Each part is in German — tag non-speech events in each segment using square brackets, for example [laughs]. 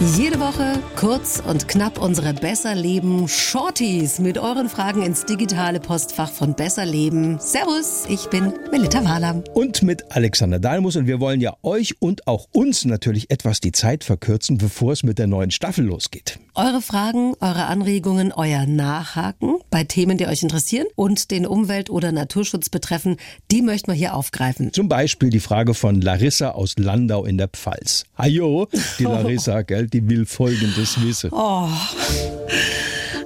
Jede Woche kurz und knapp unsere Besser Leben Shorties mit euren Fragen ins digitale Postfach von Besser Leben. Servus, ich bin Melita Wahlam. Und mit Alexander Dalmus und wir wollen ja euch und auch uns natürlich etwas die Zeit verkürzen, bevor es mit der neuen Staffel losgeht. Eure Fragen, eure Anregungen, euer Nachhaken bei Themen, die euch interessieren und den Umwelt- oder Naturschutz betreffen, die möchten wir hier aufgreifen. Zum Beispiel die Frage von Larissa aus Landau in der Pfalz. Hajo, die [laughs] Larissa, gell, die will Folgendes wissen. Oh.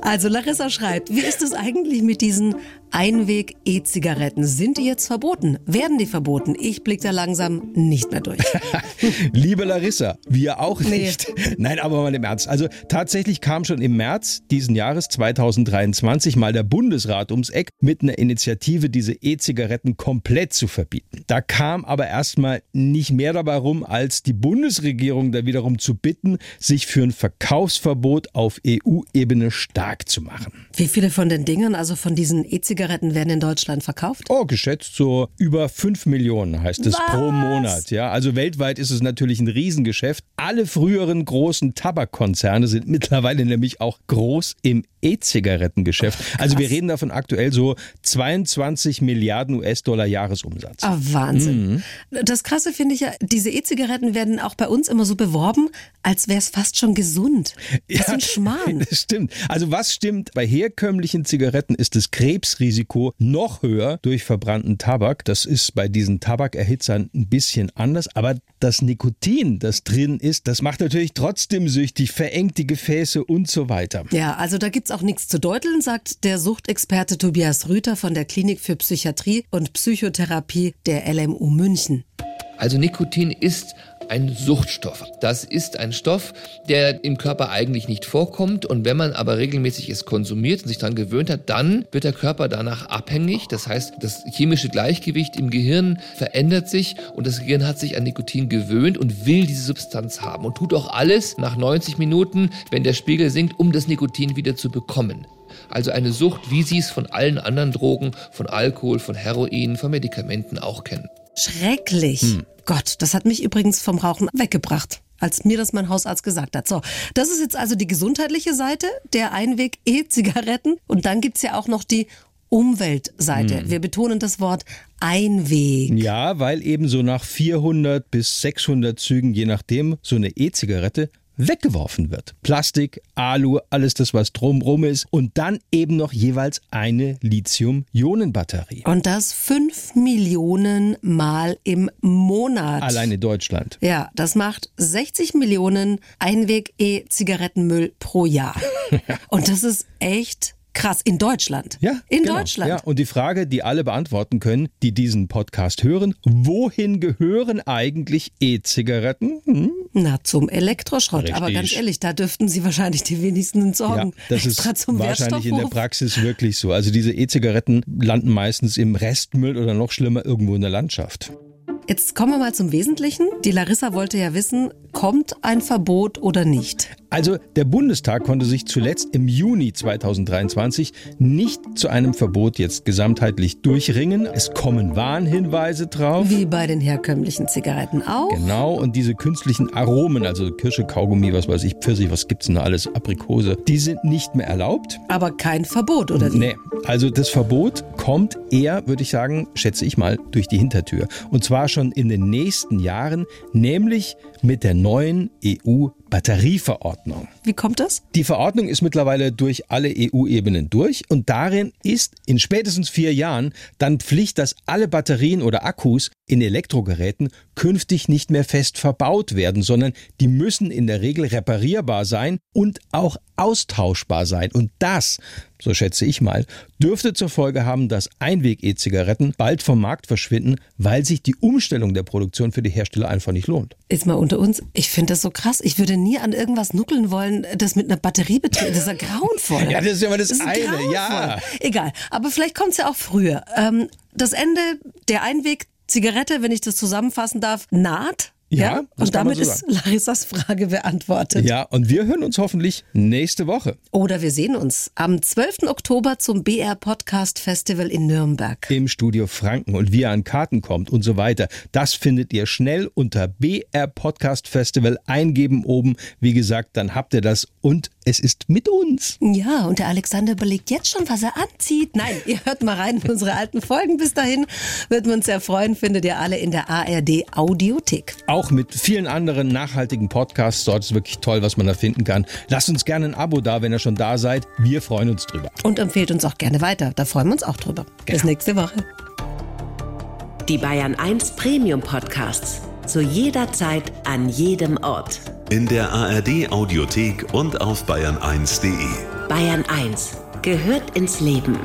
Also Larissa schreibt, wie ist es eigentlich mit diesen Einweg-E-Zigaretten? Sind die jetzt verboten? Werden die verboten? Ich blicke da langsam nicht mehr durch. [laughs] Liebe Larissa, wir auch nicht. Nee. Nein, aber mal im Ernst. Also tatsächlich kam schon im März diesen Jahres 2023 mal der Bundesrat ums Eck mit einer Initiative, diese E-Zigaretten komplett zu verbieten. Da kam aber erstmal nicht mehr dabei rum, als die Bundesregierung da wiederum zu bitten, sich für ein Verkaufsverbot auf EU-Ebene stark stark zu machen. Wie viele von den Dingen, also von diesen E-Zigaretten, werden in Deutschland verkauft? Oh, geschätzt so über 5 Millionen heißt es Was? pro Monat. Ja, also weltweit ist es natürlich ein Riesengeschäft. Alle früheren großen Tabakkonzerne sind mittlerweile nämlich auch groß im E-Zigarettengeschäft. Also wir reden davon aktuell so 22 Milliarden US-Dollar Jahresumsatz. Ah, Wahnsinn. Mhm. Das Krasse finde ich ja, diese E-Zigaretten werden auch bei uns immer so beworben, als wäre es fast schon gesund. Das ja, ist ein Schmarrn. [laughs] Das stimmt. Also was stimmt? Bei herkömmlichen Zigaretten ist das Krebsrisiko noch höher durch verbrannten Tabak. Das ist bei diesen Tabakerhitzern ein bisschen anders. Aber das Nikotin, das drin ist, das macht natürlich trotzdem süchtig, verengt die Gefäße und so weiter. Ja, also da gibt es auch nichts zu deuteln, sagt der Suchtexperte Tobias Rüther von der Klinik für Psychiatrie und Psychotherapie der LMU München. Also Nikotin ist ein Suchtstoff. Das ist ein Stoff, der im Körper eigentlich nicht vorkommt und wenn man aber regelmäßig es konsumiert und sich daran gewöhnt hat, dann wird der Körper danach abhängig. Das heißt, das chemische Gleichgewicht im Gehirn verändert sich und das Gehirn hat sich an Nikotin gewöhnt und will diese Substanz haben und tut auch alles nach 90 Minuten, wenn der Spiegel sinkt, um das Nikotin wieder zu bekommen. Also eine Sucht, wie Sie es von allen anderen Drogen, von Alkohol, von Heroin, von Medikamenten auch kennen. Schrecklich. Hm. Gott, das hat mich übrigens vom Rauchen weggebracht als mir das mein Hausarzt gesagt hat. So, das ist jetzt also die gesundheitliche Seite der Einweg-E-Zigaretten. Und dann gibt's ja auch noch die Umweltseite. Hm. Wir betonen das Wort Einweg. Ja, weil eben so nach 400 bis 600 Zügen, je nachdem, so eine E-Zigarette weggeworfen wird. Plastik, Alu, alles das, was drumrum ist. Und dann eben noch jeweils eine Lithium-Ionen-Batterie. Und das fünf Millionen Mal im Monat. Allein in Deutschland. Ja, das macht 60 Millionen Einweg-E-Zigarettenmüll pro Jahr. [laughs] Und das ist echt Krass, in Deutschland. Ja, in genau. Deutschland. Ja, und die Frage, die alle beantworten können, die diesen Podcast hören, wohin gehören eigentlich E-Zigaretten? Hm? Na, zum Elektroschrott. Richtig. Aber ganz ehrlich, da dürften Sie wahrscheinlich die wenigsten Sorgen. Ja, das ist wahrscheinlich in der Praxis wirklich so. Also diese E-Zigaretten landen meistens im Restmüll oder noch schlimmer irgendwo in der Landschaft. Jetzt kommen wir mal zum Wesentlichen. Die Larissa wollte ja wissen, kommt ein Verbot oder nicht? Also der Bundestag konnte sich zuletzt im Juni 2023 nicht zu einem Verbot jetzt gesamtheitlich durchringen. Es kommen Warnhinweise drauf. Wie bei den herkömmlichen Zigaretten auch. Genau, und diese künstlichen Aromen, also Kirsche, Kaugummi, was weiß ich, Pfirsich, was gibt's denn da alles, Aprikose, die sind nicht mehr erlaubt. Aber kein Verbot, oder wie? Nee, also das Verbot kommt eher, würde ich sagen, schätze ich mal, durch die Hintertür. Und zwar schon in den nächsten Jahren, nämlich mit der neuen EU-Batterieverordnung. Wie kommt das? Die Verordnung ist mittlerweile durch alle EU-Ebenen durch und darin ist in spätestens vier Jahren dann Pflicht, dass alle Batterien oder Akkus in Elektrogeräten künftig nicht mehr fest verbaut werden, sondern die müssen in der Regel reparierbar sein und auch austauschbar sein. Und das, so schätze ich mal, dürfte zur Folge haben, dass Einweg-E-Zigaretten bald vom Markt verschwinden, weil sich die Umstellung der Produktion für die Hersteller einfach nicht lohnt. Ist mal unter uns, ich finde das so krass. Ich würde nie an irgendwas nuckeln wollen, das mit einer Batterie betrieben Das ist ja grauenvoll. [laughs] ja, das ist ja mal das, das eine, grauenvoll. ja. Egal, aber vielleicht kommt es ja auch früher. Ähm, das Ende der Einweg Zigarette, wenn ich das zusammenfassen darf, naht. Ja, das und damit so ist Larissas Frage beantwortet. Ja, und wir hören uns hoffentlich nächste Woche Oder wir sehen uns am 12. Oktober zum BR Podcast Festival in Nürnberg. im Studio Franken und wie ihr an Karten kommt und so weiter. Das findet ihr schnell unter BR Podcast Festival eingeben oben. Wie gesagt, dann habt ihr das und es ist mit uns. Ja, und der Alexander überlegt jetzt schon, was er anzieht. Nein, [laughs] ihr hört mal rein in unsere alten Folgen. Bis dahin würden wir uns sehr freuen, findet ihr alle in der ARD Audiothek. Auch mit vielen anderen nachhaltigen Podcasts. Dort ist wirklich toll, was man da finden kann. Lasst uns gerne ein Abo da, wenn ihr schon da seid. Wir freuen uns drüber. Und empfehlt uns auch gerne weiter. Da freuen wir uns auch drüber. Bis nächste Woche. Die Bayern 1 Premium Podcasts. Zu jeder Zeit, an jedem Ort. In der ARD Audiothek und auf bayern1.de. Bayern 1 gehört ins Leben.